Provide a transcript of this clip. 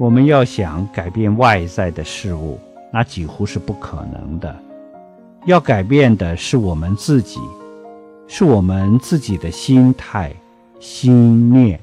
我们要想改变外在的事物那几乎是不可能的。要改变的是我们自己是我们自己的心态心念。